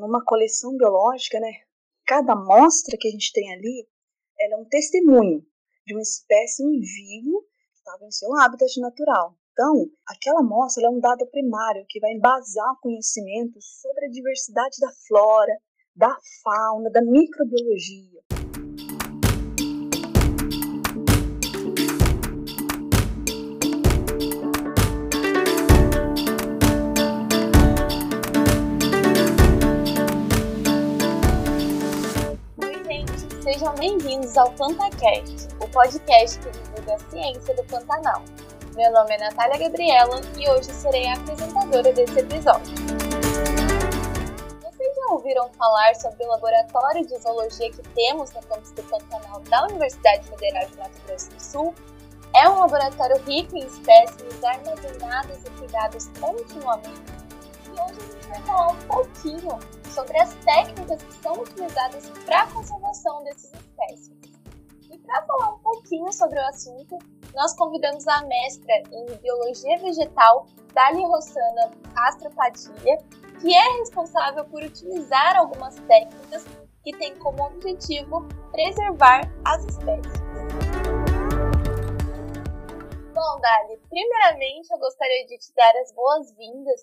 numa coleção biológica, né, cada amostra que a gente tem ali, é um testemunho de uma espécie em vivo que estava em seu habitat natural. Então, aquela amostra é um dado primário que vai embasar conhecimento sobre a diversidade da flora, da fauna, da microbiologia. Sejam bem-vindos ao PantaCast, o podcast que divulga a ciência do Pantanal. Meu nome é Natália Gabriela e hoje serei a apresentadora desse episódio. Vocês já ouviram falar sobre o laboratório de zoologia que temos no campus do Pantanal da Universidade Federal de Mato Grosso do Sul? É um laboratório rico em espécimes armazenados e cuidados continuamente. E hoje a gente vai falar um pouquinho sobre as técnicas que são utilizadas para a conservação desses espécies. E para falar um pouquinho sobre o assunto, nós convidamos a mestra em Biologia Vegetal, Dali Rossana Castro Padilha, que é responsável por utilizar algumas técnicas que têm como objetivo preservar as espécies. Bom, Dali, primeiramente eu gostaria de te dar as boas-vindas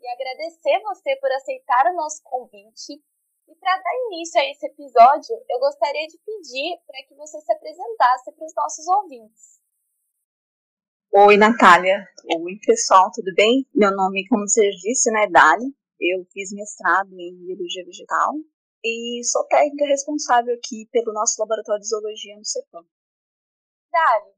e agradecer você por aceitar o nosso convite. E para dar início a esse episódio, eu gostaria de pedir para que você se apresentasse para os nossos ouvintes. Oi, Natália. Oi, pessoal, tudo bem? Meu nome, como você disse, né, é Dali. Eu fiz mestrado em Biologia Vegetal e sou técnica responsável aqui pelo nosso laboratório de zoologia no CEPAM. Dali,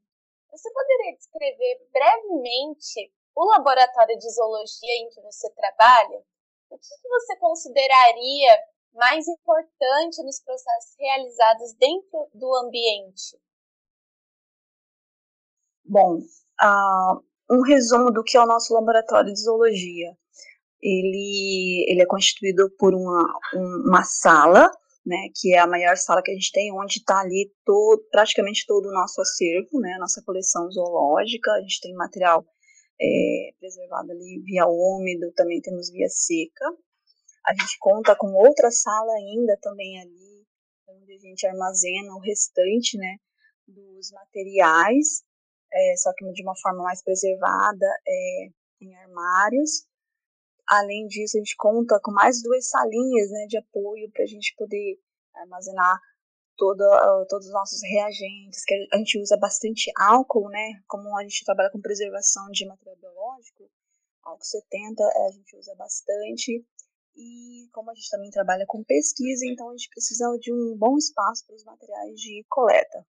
você poderia descrever brevemente o laboratório de zoologia em que você trabalha, o que você consideraria mais importante nos processos realizados dentro do ambiente? Bom, uh, um resumo do que é o nosso laboratório de zoologia. Ele, ele é constituído por uma, uma sala, né, que é a maior sala que a gente tem, onde está ali todo, praticamente todo o nosso acervo, né, nossa coleção zoológica. A gente tem material é, preservado ali via úmido, também temos via seca. A gente conta com outra sala ainda também ali, onde a gente armazena o restante né, dos materiais, é, só que de uma forma mais preservada, é, em armários. Além disso, a gente conta com mais duas salinhas né, de apoio para a gente poder armazenar uh, todos os nossos reagentes, que a gente usa bastante álcool, né? Como a gente trabalha com preservação de material biológico, álcool 70 a gente usa bastante. E como a gente também trabalha com pesquisa, então a gente precisa de um bom espaço para os materiais de coleta.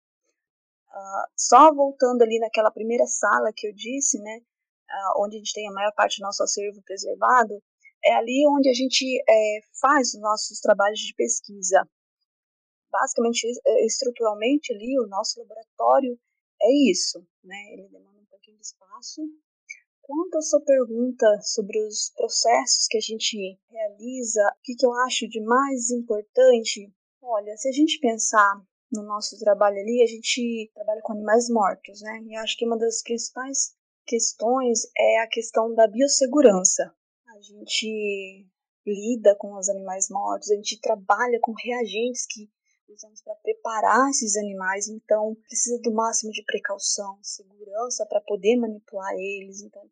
Uh, só voltando ali naquela primeira sala que eu disse, né, uh, onde a gente tem a maior parte do nosso acervo preservado, é ali onde a gente é, faz os nossos trabalhos de pesquisa basicamente, é, estruturalmente ali, o nosso laboratório é isso, né? Ele demanda um pouquinho de espaço. Quanto à sua pergunta sobre os processos que a gente realiza, o que, que eu acho de mais importante? Olha, se a gente pensar no nosso trabalho ali, a gente trabalha com animais mortos, né? E acho que uma das principais questões é a questão da biossegurança. A gente lida com os animais mortos, a gente trabalha com reagentes que usamos para preparar esses animais, então precisa do máximo de precaução, segurança para poder manipular eles. Então,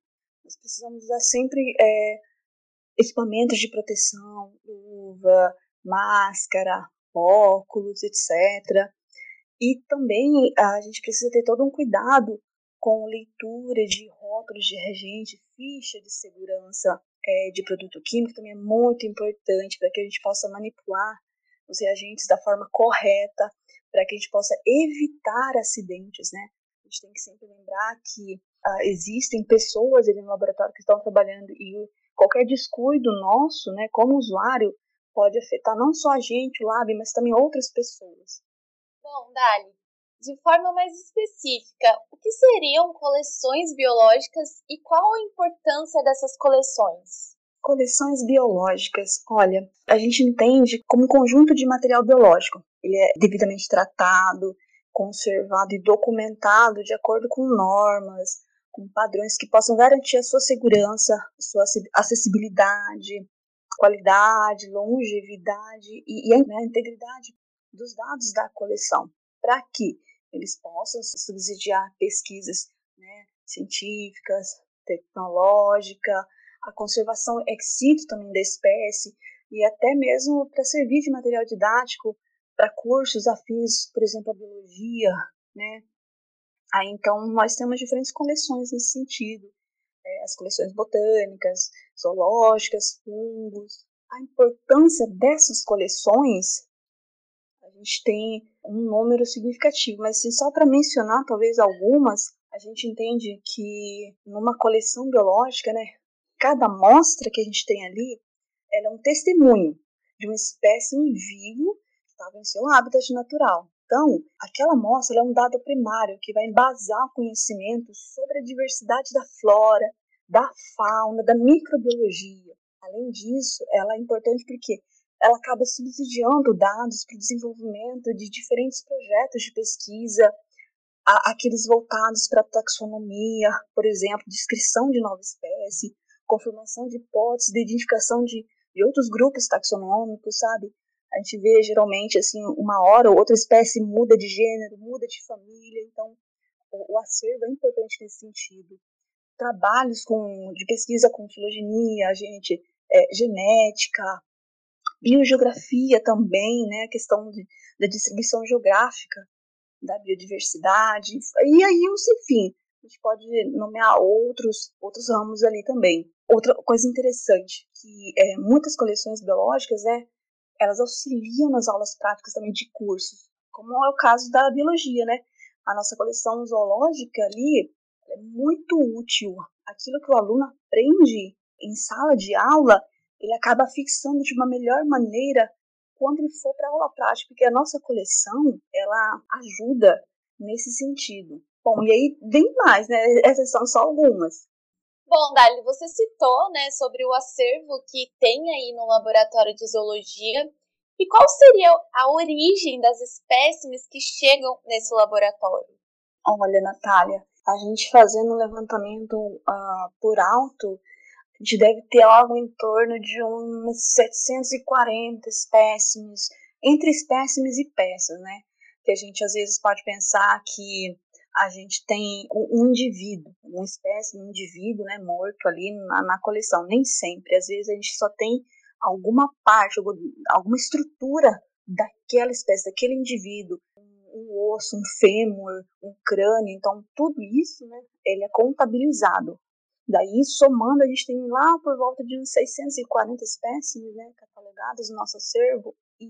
nós precisamos usar sempre é, equipamentos de proteção, luva, máscara, óculos, etc. E também a gente precisa ter todo um cuidado com leitura de rótulos de reagente, ficha de segurança é, de produto químico também é muito importante para que a gente possa manipular os reagentes da forma correta para que a gente possa evitar acidentes, né? A gente tem que sempre lembrar que uh, existem pessoas ali no laboratório que estão trabalhando e qualquer descuido nosso, né, como usuário, pode afetar não só a gente, o lab, mas também outras pessoas. Bom, Dali, de forma mais específica, o que seriam coleções biológicas e qual a importância dessas coleções? Coleções biológicas, olha, a gente entende como um conjunto de material biológico. Ele é devidamente tratado, conservado e documentado de acordo com normas, com padrões que possam garantir a sua segurança, sua acessibilidade, qualidade, longevidade e, e a, né, a integridade dos dados da coleção, para que eles possam subsidiar pesquisas né, científicas, tecnológica, a conservação ex situ também da espécie e até mesmo para servir de material didático para cursos afins, por exemplo, a biologia, né? Aí então nós temos diferentes coleções nesse sentido, é, as coleções botânicas, zoológicas, fungos. A importância dessas coleções, a gente tem um número significativo, mas assim, só para mencionar talvez algumas, a gente entende que numa coleção biológica, né, cada amostra que a gente tem ali, é um testemunho de uma espécie em vivo que estava em seu habitat natural. Então, aquela amostra é um dado primário que vai embasar o conhecimento sobre a diversidade da flora, da fauna, da microbiologia. Além disso, ela é importante porque ela acaba subsidiando dados para o desenvolvimento de diferentes projetos de pesquisa, aqueles voltados para taxonomia, por exemplo, descrição de nova espécie, confirmação de hipóteses, de identificação de, de outros grupos taxonômicos, sabe? A gente vê geralmente assim uma hora ou outra espécie muda de gênero, muda de família, então o, o acervo é importante nesse sentido. Trabalhos com, de pesquisa com filogenia, gente, é, genética, biogeografia também, né, a questão de, da distribuição geográfica da biodiversidade, e aí, enfim, a gente pode nomear outros, outros ramos ali também. Outra coisa interessante, que é, muitas coleções biológicas, né, elas auxiliam nas aulas práticas também de cursos, como é o caso da biologia, né? A nossa coleção zoológica ali é muito útil. Aquilo que o aluno aprende em sala de aula, ele acaba fixando de uma melhor maneira quando ele for para aula prática, porque a nossa coleção, ela ajuda nesse sentido. Bom, e aí vem mais, né? Essas são só algumas. Bom, Dali, você citou, né, sobre o acervo que tem aí no laboratório de zoologia. E qual seria a origem das espécimes que chegam nesse laboratório? Olha, Natália, a gente fazendo um levantamento uh, por alto, a gente deve ter algo em torno de uns 740 espécimes, entre espécimes e peças, né? Que a gente às vezes pode pensar que a gente tem um indivíduo, uma espécie, um indivíduo né, morto ali na, na coleção. Nem sempre, às vezes a gente só tem alguma parte, alguma estrutura daquela espécie, daquele indivíduo, um osso, um fêmur, um crânio, então tudo isso, né, ele é contabilizado. Daí, somando, a gente tem lá por volta de uns 640 espécies, né, catalogadas no nosso acervo, e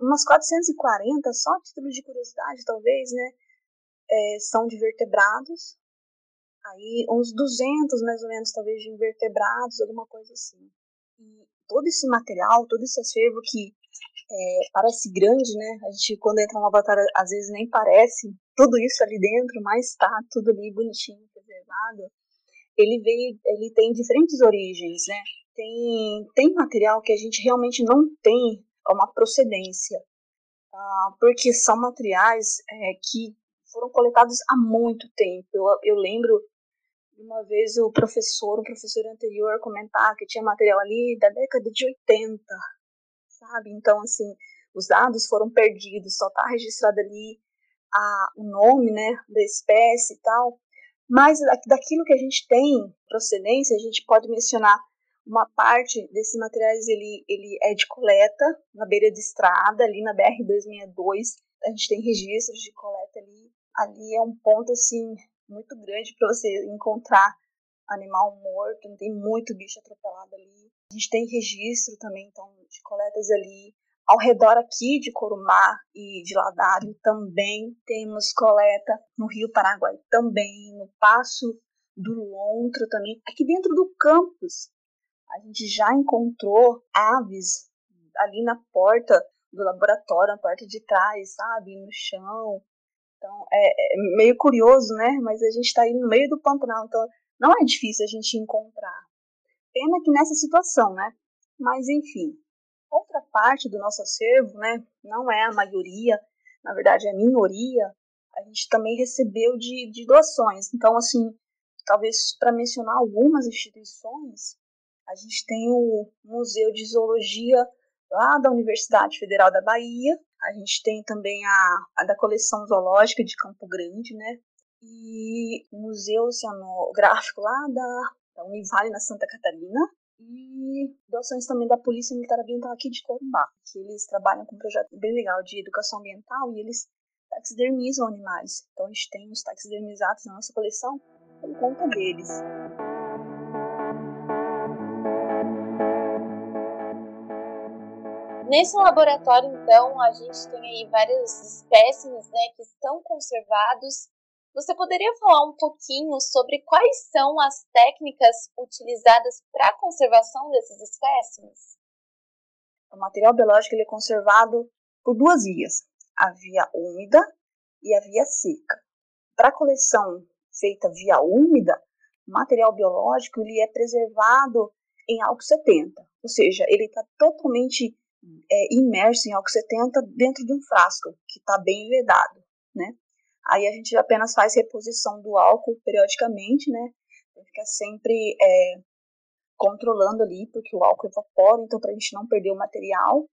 umas 440, só título de curiosidade, talvez, né, é, são de vertebrados, aí uns 200 mais ou menos, talvez, de invertebrados, alguma coisa assim. E todo esse material, todo esse acervo que é, parece grande, né? A gente, quando entra numa batalha, às vezes nem parece tudo isso ali dentro, mas tá tudo ali bonitinho, preservado. Ele veio, ele tem diferentes origens, né? Tem, tem material que a gente realmente não tem uma procedência, ah, porque são materiais é, que foram coletados há muito tempo. Eu, eu lembro uma vez o professor, o professor anterior, comentar que tinha material ali da década de 80, sabe? Então, assim, os dados foram perdidos, só está registrado ali a, o nome, né, da espécie e tal. Mas daquilo que a gente tem procedência, a gente pode mencionar uma parte desses materiais, ele, ele é de coleta na beira de estrada, ali na BR-262. A gente tem registros de coleta ali ali é um ponto assim muito grande para você encontrar animal morto, tem muito bicho atropelado ali. A gente tem registro também então de coletas ali ao redor aqui de Corumá e de Ladário também temos coleta no Rio Paraguai também, no Passo do Lontro também, aqui dentro do campus. A gente já encontrou aves ali na porta do laboratório, na porta de trás, sabe, no chão. Então, é, é meio curioso, né? Mas a gente está aí no meio do Pantanal, então não é difícil a gente encontrar. Pena que nessa situação, né? Mas, enfim. Outra parte do nosso acervo, né? Não é a maioria, na verdade é a minoria, a gente também recebeu de, de doações. Então, assim, talvez para mencionar algumas instituições, A gente tem o Museu de Zoologia lá da Universidade Federal da Bahia. A gente tem também a, a da coleção zoológica de Campo Grande, né? E o Museu Oceanográfico lá da, da Univale na Santa Catarina. E doações também da Polícia Militar Ambiental aqui de Corumbá, que eles trabalham com um projeto bem legal de educação ambiental e eles taxidermizam animais. Então a gente tem os taxidermizados na nossa coleção por conta deles. Nesse laboratório, então, a gente tem aí vários espécimes né, que estão conservados. Você poderia falar um pouquinho sobre quais são as técnicas utilizadas para a conservação desses espécimes? O material biológico ele é conservado por duas vias a via úmida e a via seca. Para a coleção feita via úmida, o material biológico ele é preservado em álcool 70, ou seja, ele está totalmente é, imerso em álcool 70 dentro de um frasco que está bem vedado, né? Aí a gente apenas faz reposição do álcool periodicamente, né? Fica sempre é, controlando ali, porque o álcool evapora, então para a gente não perder o material.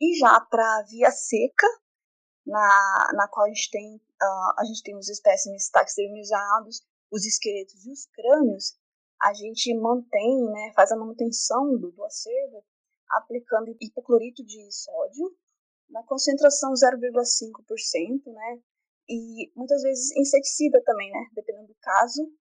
E já para a via seca, na, na qual a gente tem, uh, a gente tem os espécimes taxidermizados, os esqueletos e os crânios, a gente mantém, né, faz a manutenção do, do acervo aplicando hipoclorito de sódio na concentração 0,5%, né, e muitas vezes inseticida também, né, dependendo do caso,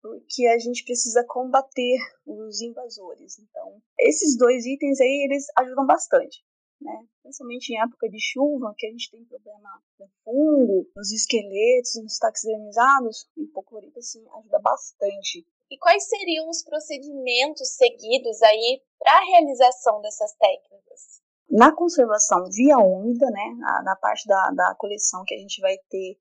porque a gente precisa combater os invasores. Então, esses dois itens aí, eles ajudam bastante né? Principalmente em época de chuva, que a gente tem problema com fungo, nos esqueletos, nos taxidermizados, o hipoclorito assim ajuda bastante. E quais seriam os procedimentos seguidos aí para a realização dessas técnicas? Na conservação via úmida, né, na, na parte da, da coleção que a gente vai ter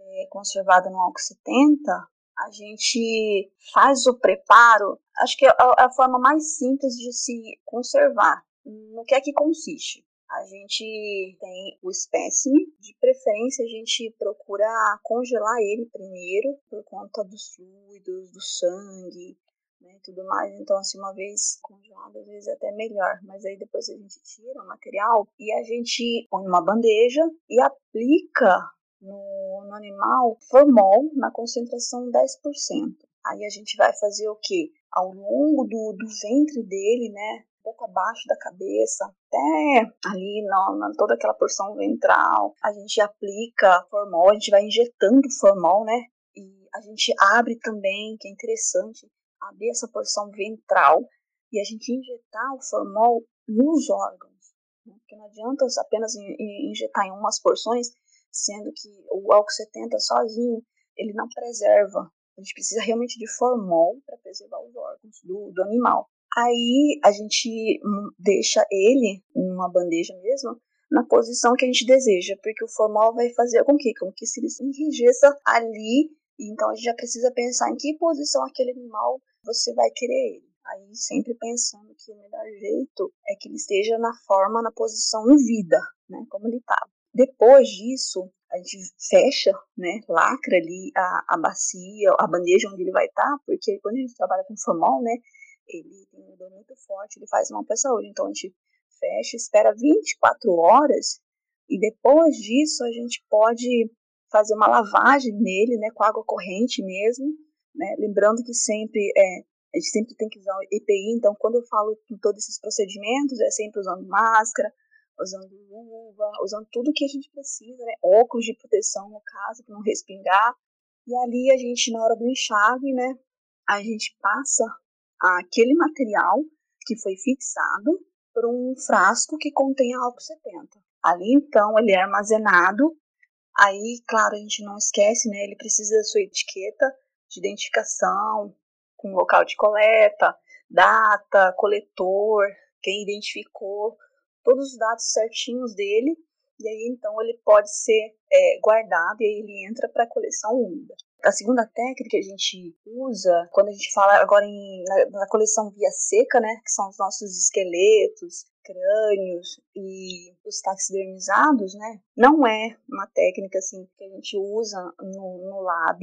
é, conservada no álcool 70, a gente faz o preparo, acho que é a, a forma mais simples de se conservar, no que é que consiste? A gente tem o espécime, de preferência a gente procura congelar ele primeiro, por conta dos fluidos, do sangue, né, tudo mais. Então, assim, uma vez congelado, às vezes é até melhor. Mas aí depois a gente tira o material e a gente põe numa bandeja e aplica no, no animal formol na concentração 10%. Aí a gente vai fazer o que? Ao longo do, do ventre dele, né? Pouco abaixo da cabeça, até ali na, na, toda aquela porção ventral. A gente aplica formol, a gente vai injetando formol, né? E a gente abre também, que é interessante, abrir essa porção ventral e a gente injetar o formol nos órgãos. Né? Porque não adianta apenas injetar em umas porções, sendo que o álcool 70 sozinho ele não preserva. A gente precisa realmente de formol para preservar os órgãos do, do animal. Aí a gente hum, deixa ele em uma bandeja mesmo, na posição que a gente deseja, porque o formal vai fazer com que, com que se ele se enrijeça ali, então a gente já precisa pensar em que posição aquele animal você vai querer ele. Aí sempre pensando que o melhor jeito é que ele esteja na forma, na posição em vida, né, como ele estava. Depois disso, a gente fecha, né, lacra ali a, a bacia, a bandeja onde ele vai estar, tá, porque quando a gente trabalha com formol, né, ele tem um odor muito forte, ele faz mal para a saúde. Então a gente fecha, espera 24 horas e depois disso a gente pode fazer uma lavagem nele, né, com água corrente mesmo, né, lembrando que sempre é, a gente sempre tem que usar EPI, então quando eu falo em todos esses procedimentos, é sempre usando máscara, usando luva, usando tudo que a gente precisa, né, óculos de proteção no caso, para não respingar, e ali a gente, na hora do enxágue, né, a gente passa aquele material que foi fixado por um frasco que contém álcool 70. Ali então ele é armazenado. Aí, claro, a gente não esquece, né? Ele precisa da sua etiqueta de identificação, com local de coleta, data, coletor, quem identificou, todos os dados certinhos dele. E aí então ele pode ser é, guardado e aí ele entra para a coleção úmida. A segunda técnica que a gente usa, quando a gente fala agora em, na, na coleção via seca, né, que são os nossos esqueletos, crânios e os taxidermizados, né, não é uma técnica assim que a gente usa no, no lab,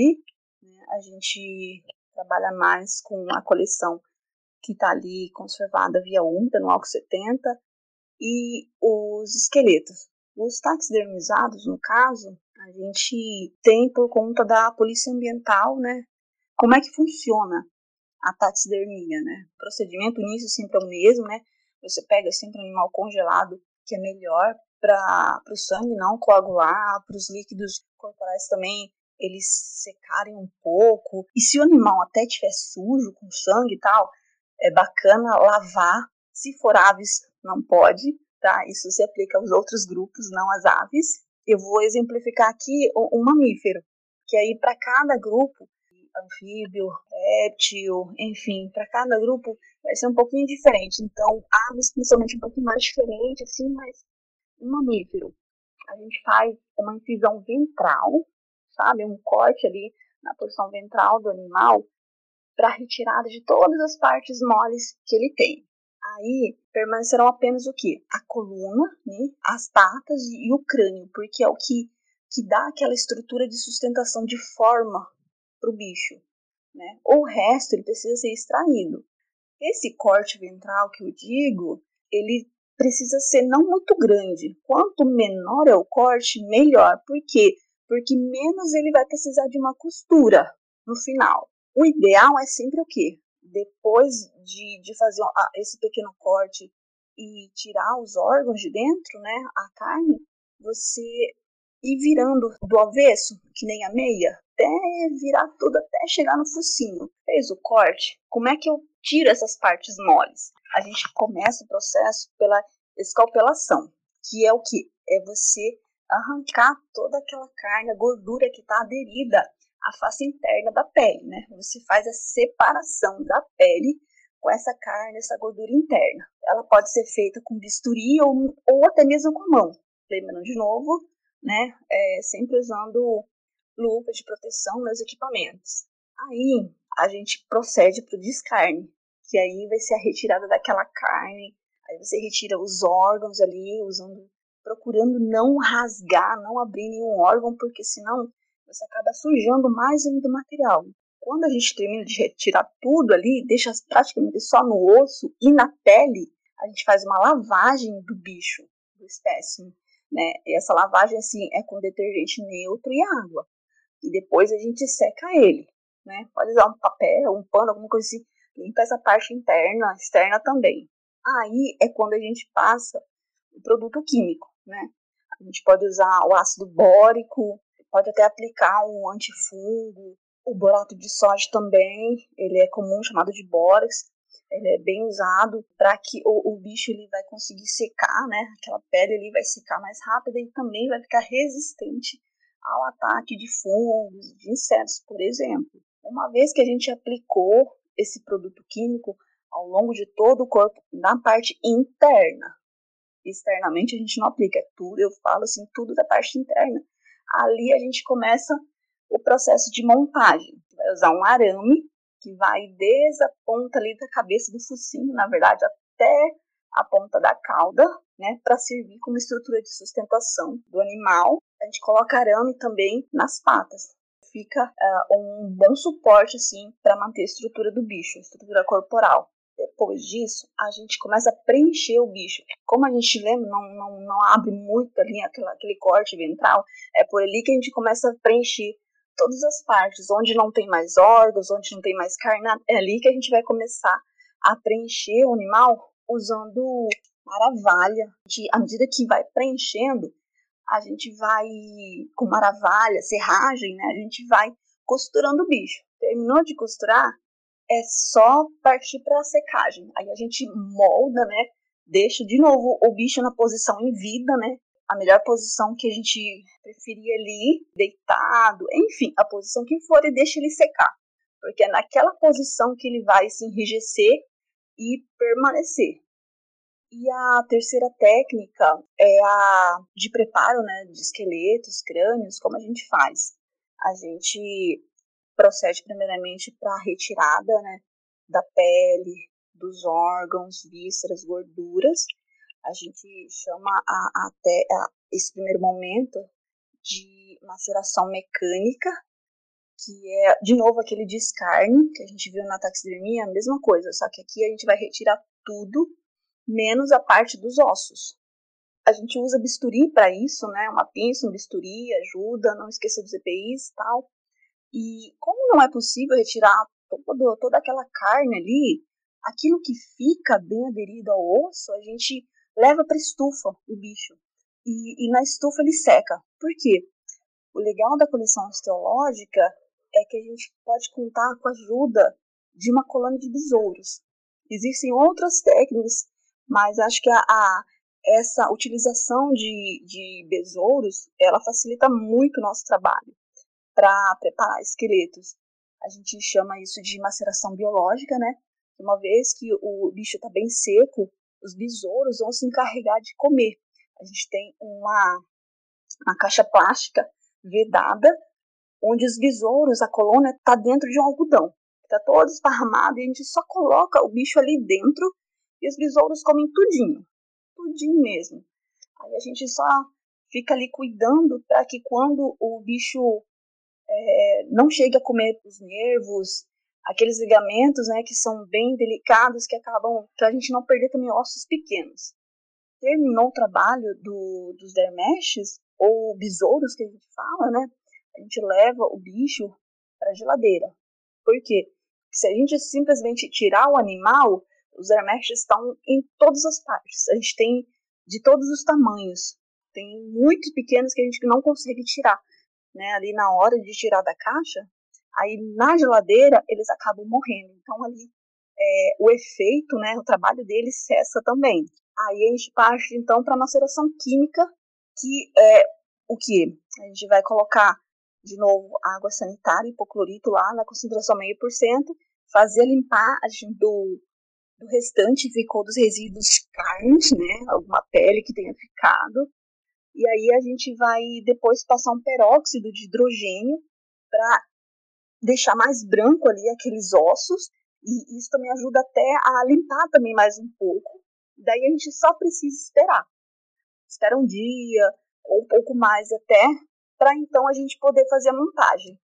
né, a gente trabalha mais com a coleção que está ali conservada via úmida, no álcool 70, e os esqueletos. Os taxidermizados, no caso, a gente tem por conta da polícia ambiental, né? Como é que funciona a taxidermia, né? O procedimento nisso sempre é o mesmo, né? Você pega sempre um animal congelado, que é melhor para o sangue não coagular, para os líquidos corporais também eles secarem um pouco. E se o animal até estiver sujo, com sangue e tal, é bacana lavar. Se for aves, não pode, tá? Isso se aplica aos outros grupos, não às aves. Eu vou exemplificar aqui um mamífero, que aí para cada grupo, anfíbio, réptil, enfim, para cada grupo vai ser um pouquinho diferente. Então, aves principalmente um pouquinho mais diferente, assim, mas um mamífero. A gente faz uma incisão ventral, sabe? Um corte ali na porção ventral do animal para retirada de todas as partes moles que ele tem. Aí permanecerão apenas o que? A coluna, né? as patas e o crânio, porque é o que, que dá aquela estrutura de sustentação de forma para o bicho. Né? O resto ele precisa ser extraído. Esse corte ventral que eu digo, ele precisa ser não muito grande. Quanto menor é o corte, melhor. Por quê? Porque menos ele vai precisar de uma costura no final. O ideal é sempre o quê? Depois de, de fazer esse pequeno corte e tirar os órgãos de dentro, né, a carne, você ir virando do avesso, que nem a meia, até virar tudo, até chegar no focinho. Fez o corte, como é que eu tiro essas partes moles? A gente começa o processo pela escalpelação, que é o que? É você arrancar toda aquela carne, a gordura que está aderida a face interna da pele, né? Você faz a separação da pele com essa carne, essa gordura interna. Ela pode ser feita com bisturi ou, ou até mesmo com mão. Lembrando de novo, né? É, sempre usando luvas de proteção nos equipamentos. Aí a gente procede para o descarne, que aí vai ser a retirada daquela carne. Aí você retira os órgãos ali, usando, procurando não rasgar, não abrir nenhum órgão, porque senão você acaba sujando mais ainda o material. Quando a gente termina de retirar tudo ali, deixa praticamente só no osso e na pele, a gente faz uma lavagem do bicho, do espécime. Né? E essa lavagem assim é com detergente neutro e água. E depois a gente seca ele. Né? Pode usar um papel, um pano, alguma coisa assim. Limpa essa parte interna, externa também. Aí é quando a gente passa o produto químico, né? A gente pode usar o ácido bórico, pode até aplicar um antifungo. O borato de soja também, ele é comum, chamado de bórax. Ele é bem usado para que o, o, bicho ele vai conseguir secar, né? Aquela pele ali vai secar mais rápido e também vai ficar resistente ao ataque de fungos, de insetos, por exemplo. Uma vez que a gente aplicou esse produto químico ao longo de todo o corpo, na parte interna, externamente a gente não aplica, é tudo, eu falo assim, tudo da parte interna ali a gente começa o processo de montagem. Vai usar um arame que vai desde a ponta ali da cabeça do focinho, na verdade, até a ponta da cauda, né, para servir como estrutura de sustentação do animal. A gente coloca arame também nas patas. Fica uh, um bom suporte assim para manter a estrutura do bicho, a estrutura corporal. Depois disso, a gente começa a preencher o bicho. Como a gente lembra, não, não, não abre muito ali aquela, aquele corte ventral, é por ali que a gente começa a preencher todas as partes, onde não tem mais órgãos, onde não tem mais carne, é ali que a gente vai começar a preencher o animal usando maravalha. À medida que vai preenchendo, a gente vai com maravalha, serragem, né? A gente vai costurando o bicho. Terminou de costurar, é só partir para a secagem. Aí a gente molda, né? Deixa de novo o bicho na posição em vida, né? A melhor posição que a gente preferir ali, deitado, enfim, a posição que for e deixa ele secar. Porque é naquela posição que ele vai se enrijecer e permanecer. E a terceira técnica é a de preparo né, de esqueletos, crânios, como a gente faz. A gente procede primeiramente para a retirada né, da pele, dos órgãos, vísceras, gorduras. A gente chama a, até esse primeiro momento de maceração mecânica, que é, de novo, aquele descarne que a gente viu na taxidermia, a mesma coisa, só que aqui a gente vai retirar tudo, menos a parte dos ossos. A gente usa bisturi para isso, né? Uma pinça, um bisturi ajuda, não esquecer dos EPIs e tal. E como não é possível retirar todo, toda aquela carne ali, aquilo que fica bem aderido ao osso, a gente leva para estufa o bicho. E, e, na estufa ele seca. Por quê? O legal da coleção osteológica é que a gente pode contar com a ajuda de uma colônia de besouros. Existem outras técnicas, mas acho que a, a essa utilização de, de besouros, ela facilita muito o nosso trabalho para preparar esqueletos. A gente chama isso de maceração biológica, né? Uma vez que o bicho está bem seco, os besouros vão se encarregar de comer. A gente tem uma, uma caixa plástica vedada, onde os besouros, a colônia, está dentro de um algodão. Está todo esparramado e a gente só coloca o bicho ali dentro e os besouros comem tudinho. Tudinho mesmo. Aí a gente só fica ali cuidando para que quando o bicho é, não chegue a comer os nervos, aqueles ligamentos, né, que são bem delicados, que acabam, para a gente não perder também ossos pequenos. Terminou o trabalho do, dos dermeshes, ou besouros que a gente fala, né, a gente leva o bicho para a geladeira. Por quê? Porque se a gente simplesmente tirar o animal, os dermeshes estão em todas as partes. A gente tem de todos os tamanhos. Tem muitos pequenos que a gente não consegue tirar. Né, ali na hora de tirar da caixa, aí na geladeira eles acabam morrendo. Então ali é, o efeito, né, o trabalho deles cessa também. Aí a gente parte então para a maceração química, que é o que? A gente vai colocar de novo água sanitária, hipoclorito lá na concentração meio por cento, fazer a limpagem do, do restante ficou dos resíduos carnes, né, alguma pele que tenha ficado. E aí a gente vai depois passar um peróxido de hidrogênio para deixar mais branco ali aqueles ossos e isso também ajuda até a limpar também mais um pouco. Daí a gente só precisa esperar. Espera um dia ou um pouco mais até para então a gente poder fazer a montagem.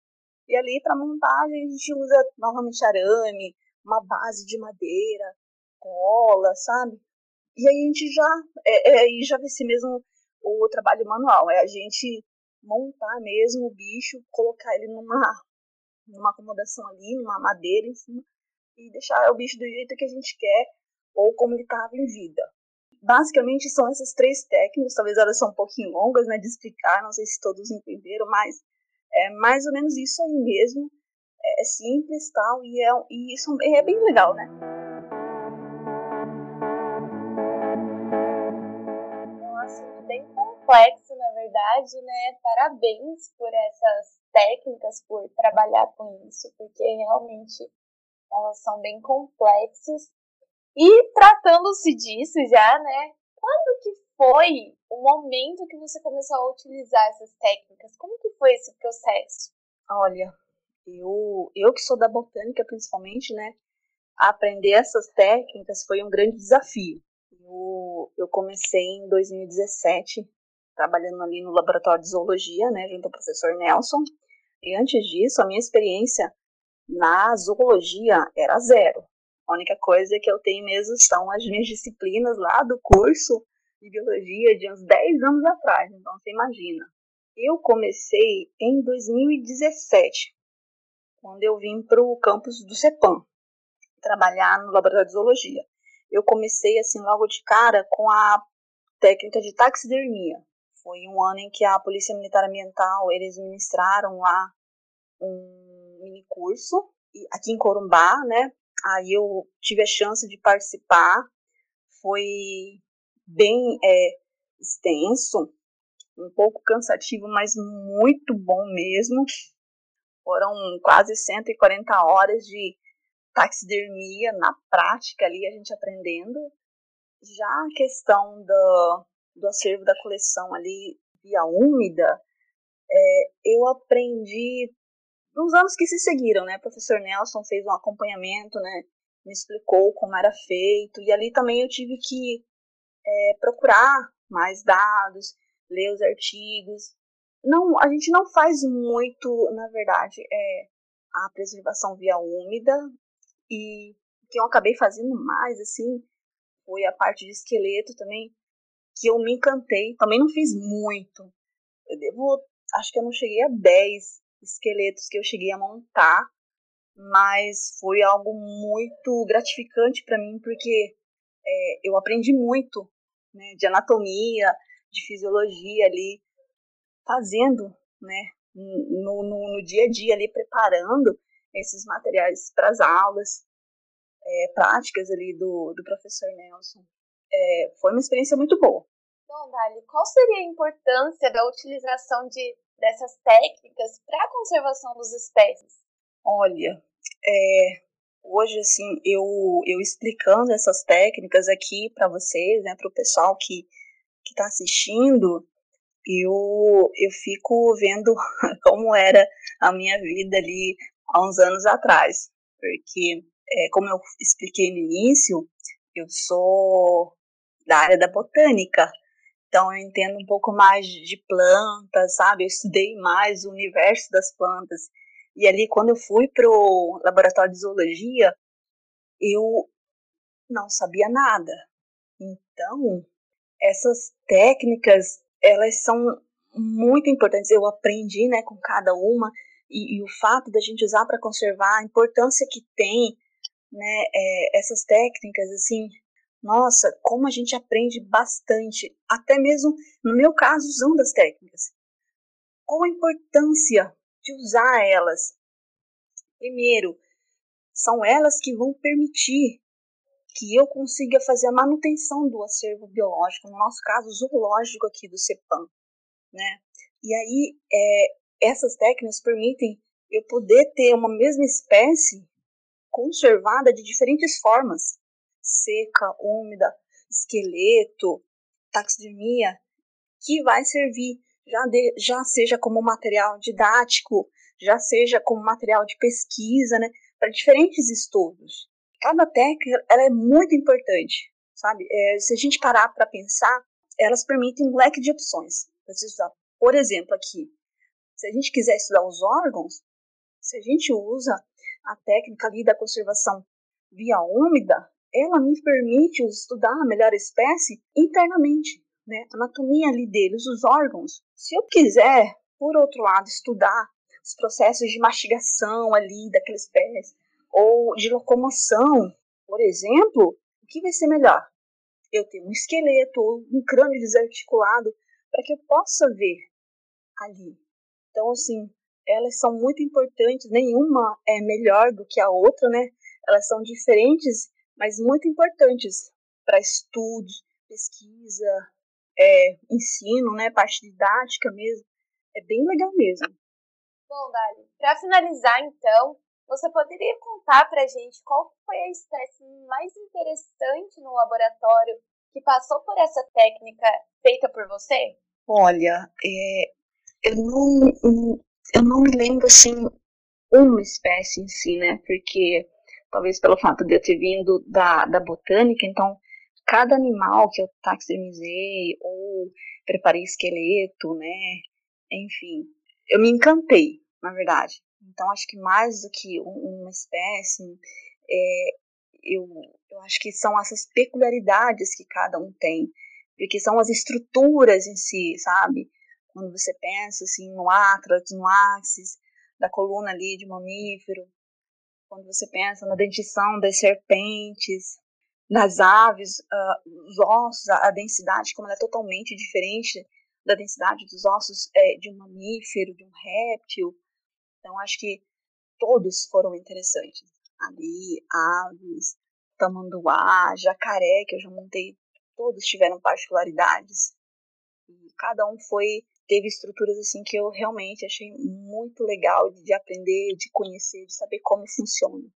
E ali para montagem a gente usa novamente arame, uma base de madeira, cola, sabe? E aí a gente já é, é, já vai ser mesmo o trabalho manual, é a gente montar mesmo o bicho, colocar ele numa numa acomodação ali, numa madeira em cima, e deixar o bicho do jeito que a gente quer, ou como ele estava em vida. Basicamente são essas três técnicas, talvez elas são um pouquinho longas né, de explicar, não sei se todos entenderam, mas é mais ou menos isso aí mesmo. É, é simples tal, e, é, e isso é bem legal, né? Bem complexo, na verdade, né? Parabéns por essas técnicas por trabalhar com isso, porque realmente elas são bem complexas. E tratando-se disso já, né? Quando que foi o momento que você começou a utilizar essas técnicas? Como que foi esse processo? Olha, eu, eu que sou da botânica principalmente, né? Aprender essas técnicas foi um grande desafio. Eu, comecei em 2017 trabalhando ali no laboratório de zoologia, né, junto ao professor Nelson. E antes disso, a minha experiência na zoologia era zero. A única coisa que eu tenho mesmo são as minhas disciplinas lá do curso de biologia de uns 10 anos atrás, então você imagina. Eu comecei em 2017, quando eu vim para o campus do CEPAM, trabalhar no laboratório de zoologia. Eu comecei assim logo de cara com a técnica de taxidermia. Foi um ano em que a Polícia Militar Ambiental, eles ministraram lá um mini curso aqui em Corumbá, né? Aí eu tive a chance de participar. Foi bem é, extenso, um pouco cansativo, mas muito bom mesmo. Foram quase 140 horas de taxidermia na prática ali, a gente aprendendo. Já a questão do, do acervo da coleção ali via úmida, é, eu aprendi nos anos que se seguiram, né? O professor Nelson fez um acompanhamento, né? Me explicou como era feito, e ali também eu tive que é, procurar mais dados, ler os artigos, não, a gente não faz muito, na verdade, é a preservação via úmida e o que eu acabei fazendo mais assim foi a parte de esqueleto também, que eu me encantei. Também não fiz muito. Eu devo, acho que eu não cheguei a 10 esqueletos que eu cheguei a montar, mas foi algo muito gratificante para mim porque é, eu aprendi muito né, de anatomia, de fisiologia ali, fazendo, né, no, no, no dia a dia ali, preparando esses materiais para as aulas é, práticas ali do, do professor Nelson. É, foi uma experiência muito boa. Então, Dali, qual seria a importância da utilização de, dessas técnicas para a conservação dos espécies? Olha, é, hoje, assim, eu, eu explicando essas técnicas aqui para vocês, né, para o pessoal que está assistindo, eu, eu fico vendo como era a minha vida ali há uns anos atrás, porque, é, como eu expliquei no início, eu sou da área da botânica, então eu entendo um pouco mais de plantas, sabe? Eu estudei mais o universo das plantas. E ali, quando eu fui para o laboratório de zoologia, eu não sabia nada. Então, essas técnicas, elas são muito importantes. Eu aprendi né, com cada uma e, e o fato da gente usar para conservar, a importância que tem né, é, essas técnicas, assim, nossa, como a gente aprende bastante, até mesmo no meu caso, usando as técnicas. Qual a importância de usar elas? Primeiro, são elas que vão permitir que eu consiga fazer a manutenção do acervo biológico, no nosso caso, zoológico aqui do CEPAM, né? E aí, é, essas técnicas permitem eu poder ter uma mesma espécie conservada de diferentes formas, seca, úmida, esqueleto, taxidermia, que vai servir já, de, já seja como material didático, já seja como material de pesquisa, né, para diferentes estudos. Cada técnica ela é muito importante, sabe? É, se a gente parar para pensar, elas permitem um leque de opções. Por exemplo, aqui, se a gente quiser estudar os órgãos, se a gente usa a técnica ali da conservação via úmida, ela me permite estudar a melhor espécie internamente, né? A anatomia ali deles, os órgãos. Se eu quiser, por outro lado, estudar os processos de mastigação ali daquela espécie, ou de locomoção, por exemplo, o que vai ser melhor? Eu ter um esqueleto ou um crânio desarticulado para que eu possa ver ali então, assim, elas são muito importantes, nenhuma é melhor do que a outra, né? Elas são diferentes, mas muito importantes para estudos, pesquisa, é, ensino, né? Parte didática mesmo. É bem legal mesmo. Bom, Dali, para finalizar, então, você poderia contar para a gente qual foi a espécie mais interessante no laboratório que passou por essa técnica feita por você? Olha, é, eu não, eu não me lembro assim uma espécie em si, né? Porque talvez pelo fato de eu ter vindo da, da botânica, então cada animal que eu taxidermizei ou preparei esqueleto, né? Enfim, eu me encantei, na verdade. Então acho que mais do que uma espécie, é, eu, eu acho que são essas peculiaridades que cada um tem, porque são as estruturas em si, sabe? Quando você pensa assim no átrax, no axis da coluna ali de mamífero, quando você pensa na dentição das serpentes, nas aves, uh, os ossos, a, a, densidade como ela é totalmente diferente da densidade dos ossos é, de um mamífero, de um réptil. Então acho que todos foram interessantes. Ali, aves, tamanduá, jacaré, que eu já montei, todos tiveram particularidades. E cada um foi teve estruturas assim que eu realmente achei muito legal de aprender, de conhecer, de saber como funciona.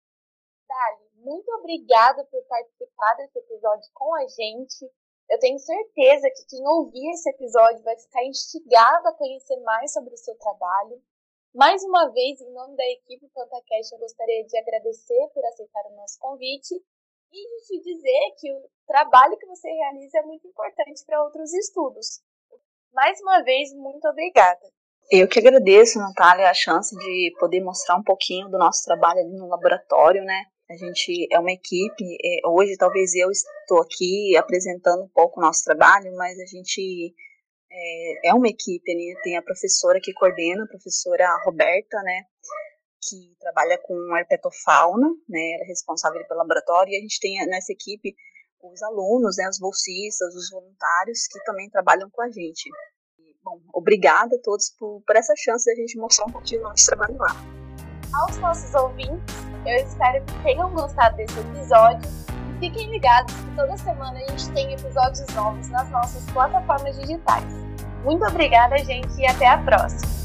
Dali, muito obrigada por participar desse episódio com a gente. Eu tenho certeza que quem ouvir esse episódio vai ficar instigado a conhecer mais sobre o seu trabalho. Mais uma vez, em nome da equipe PantaCast, eu gostaria de agradecer por aceitar o nosso convite e de te dizer que o trabalho que você realiza é muito importante para outros estudos. Mais uma vez, muito obrigada. Eu que agradeço, Natália, a chance de poder mostrar um pouquinho do nosso trabalho ali no laboratório, né? A gente é uma equipe, é, hoje talvez eu estou aqui apresentando um pouco o nosso trabalho, mas a gente é, é uma equipe, né? Tem a professora que coordena, a professora Roberta, né? Que trabalha com herpetofauna, né? Ela é responsável pelo laboratório, e a gente tem nessa equipe os alunos, né? Os bolsistas, os voluntários que também trabalham com a gente. Bom, obrigada a todos por, por essa chance de a gente mostrar um pouquinho do nosso trabalho lá. Aos nossos ouvintes, eu espero que tenham gostado desse episódio e fiquem ligados que toda semana a gente tem episódios novos nas nossas plataformas digitais. Muito obrigada, gente, e até a próxima!